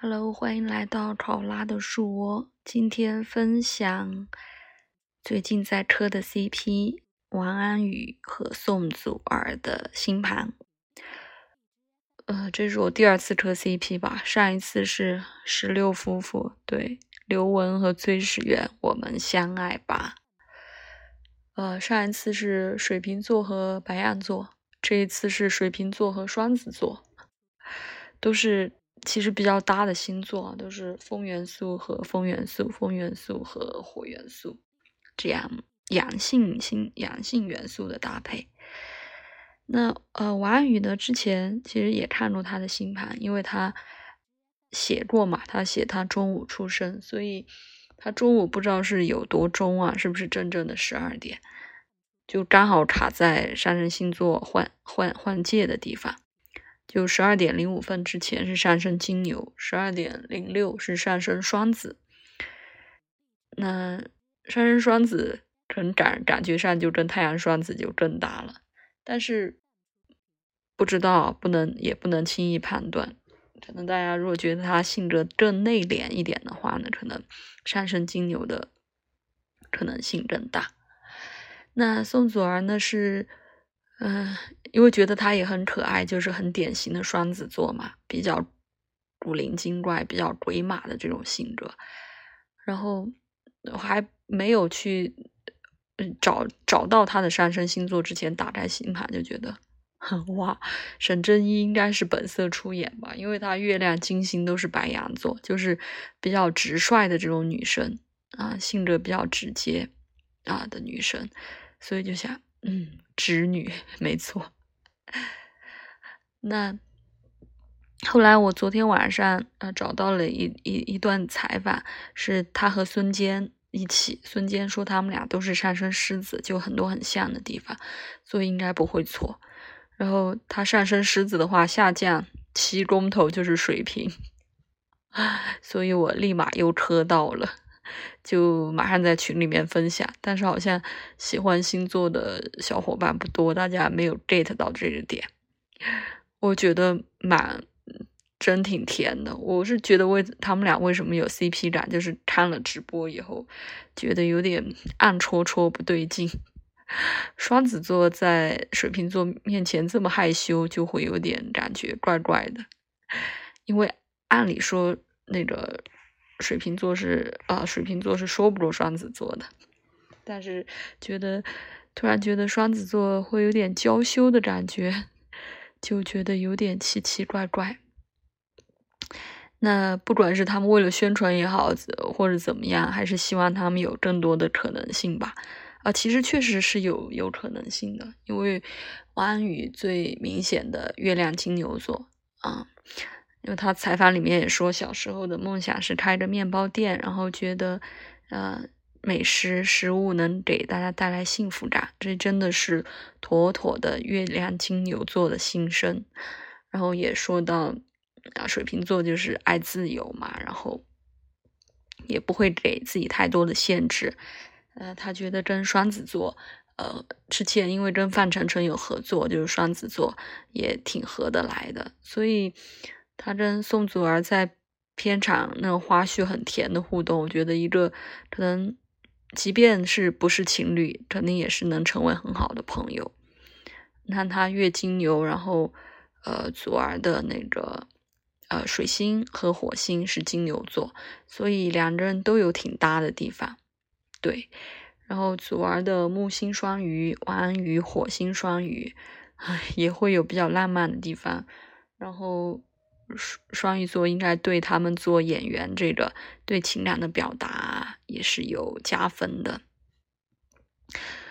Hello，欢迎来到考拉的树窝。今天分享最近在磕的 CP 王安宇和宋祖儿的新盘。呃，这是我第二次磕 CP 吧，上一次是十六夫妇，对，刘雯和崔始源，我们相爱吧。呃，上一次是水瓶座和白羊座，这一次是水瓶座和双子座，都是。其实比较搭的星座啊都是风元素和风元素，风元素和火元素，这样阳性星阳性元素的搭配。那呃，王安宇呢？之前其实也看过他的星盘，因为他写过嘛，他写他中午出生，所以他中午不知道是有多中啊，是不是真正的十二点？就刚好卡在上升星座换换换界的地方。就十二点零五分之前是上升金牛，十二点零六是上升双子。那上升双子可能感感觉上就跟太阳双子就更大了，但是不知道不能也不能轻易判断。可能大家如果觉得他性格更内敛一点的话呢，可能上升金牛的可能性更大。那宋祖儿呢是。嗯，因为觉得他也很可爱，就是很典型的双子座嘛，比较古灵精怪、比较鬼马的这种性格。然后我还没有去嗯找找到他的上升星座之前，打开星盘就觉得，哇，沈正一应该是本色出演吧，因为他月亮、金星都是白羊座，就是比较直率的这种女生啊，性格比较直接啊的女生，所以就想，嗯。侄女没错，那后来我昨天晚上啊找到了一一一段采访，是他和孙坚一起。孙坚说他们俩都是上升狮子，就很多很像的地方，所以应该不会错。然后他上升狮子的话，下降七宫头就是水瓶，所以我立马又磕到了。就马上在群里面分享，但是好像喜欢星座的小伙伴不多，大家没有 get 到这个点。我觉得蛮真挺甜的，我是觉得为他们俩为什么有 CP 感，就是看了直播以后觉得有点暗戳戳不对劲。双子座在水瓶座面前这么害羞，就会有点感觉怪怪的，因为按理说那个。水瓶座是啊，水瓶座是说不过双子座的，但是觉得突然觉得双子座会有点娇羞的感觉，就觉得有点奇奇怪怪。那不管是他们为了宣传也好，或者怎么样，还是希望他们有更多的可能性吧。啊，其实确实是有有可能性的，因为王安宇最明显的月亮金牛座啊。因为他采访里面也说，小时候的梦想是开个面包店，然后觉得，呃，美食食物能给大家带来幸福感，这真的是妥妥的月亮金牛座的心声。然后也说到，啊，水瓶座就是爱自由嘛，然后也不会给自己太多的限制。呃，他觉得跟双子座，呃，之前因为跟范丞丞有合作，就是双子座也挺合得来的，所以。他跟宋祖儿在片场那个花絮很甜的互动，我觉得一个可能，即便是不是情侣，肯定也是能成为很好的朋友。你看他月金牛，然后呃祖儿的那个呃水星和火星是金牛座，所以两个人都有挺搭的地方。对，然后祖儿的木星双鱼，王安宇火星双鱼，唉也会有比较浪漫的地方。然后。双双鱼座应该对他们做演员这个对情感的表达也是有加分的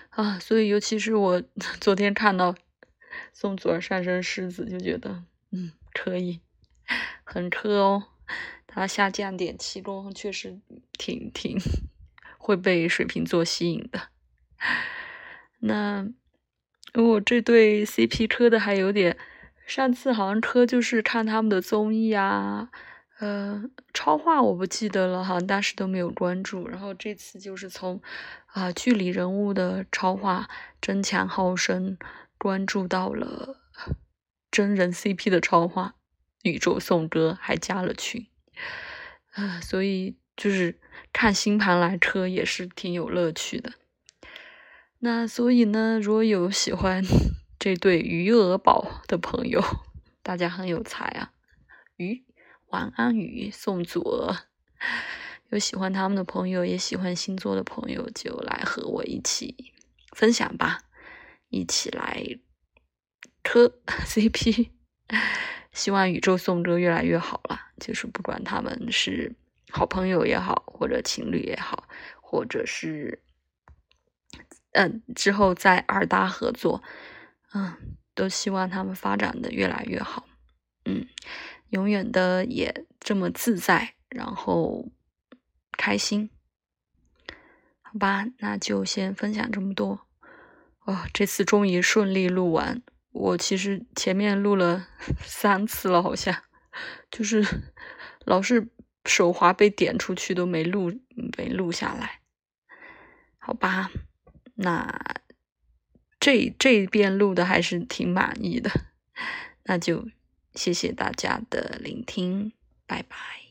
啊，所以尤其是我 昨天看到宋祖儿上升狮子，就觉得嗯可以，很磕哦。他下降点七宫，确实挺挺会被水瓶座吸引的。那我这对 CP 磕的还有点。上次好像磕就是看他们的综艺啊，呃，超话我不记得了，好像当时都没有关注。然后这次就是从啊剧里人物的超话争强好胜，关注到了真人 CP 的超话，宇宙颂歌还加了群，啊，所以就是看星盘来磕也是挺有乐趣的。那所以呢，如果有喜欢这对余额宝的朋友，大家很有才啊，鱼晚安鱼宋祖儿，有喜欢他们的朋友，也喜欢星座的朋友，就来和我一起分享吧，一起来磕 CP，希望宇宙颂歌越来越好了。就是不管他们是好朋友也好，或者情侣也好，或者是。嗯，之后再二搭合作，嗯，都希望他们发展的越来越好，嗯，永远的也这么自在，然后开心，好吧，那就先分享这么多。哦，这次终于顺利录完，我其实前面录了 三次了，好像就是 老是手滑被点出去，都没录，没录下来，好吧。那这这边录的还是挺满意的，那就谢谢大家的聆听，拜拜。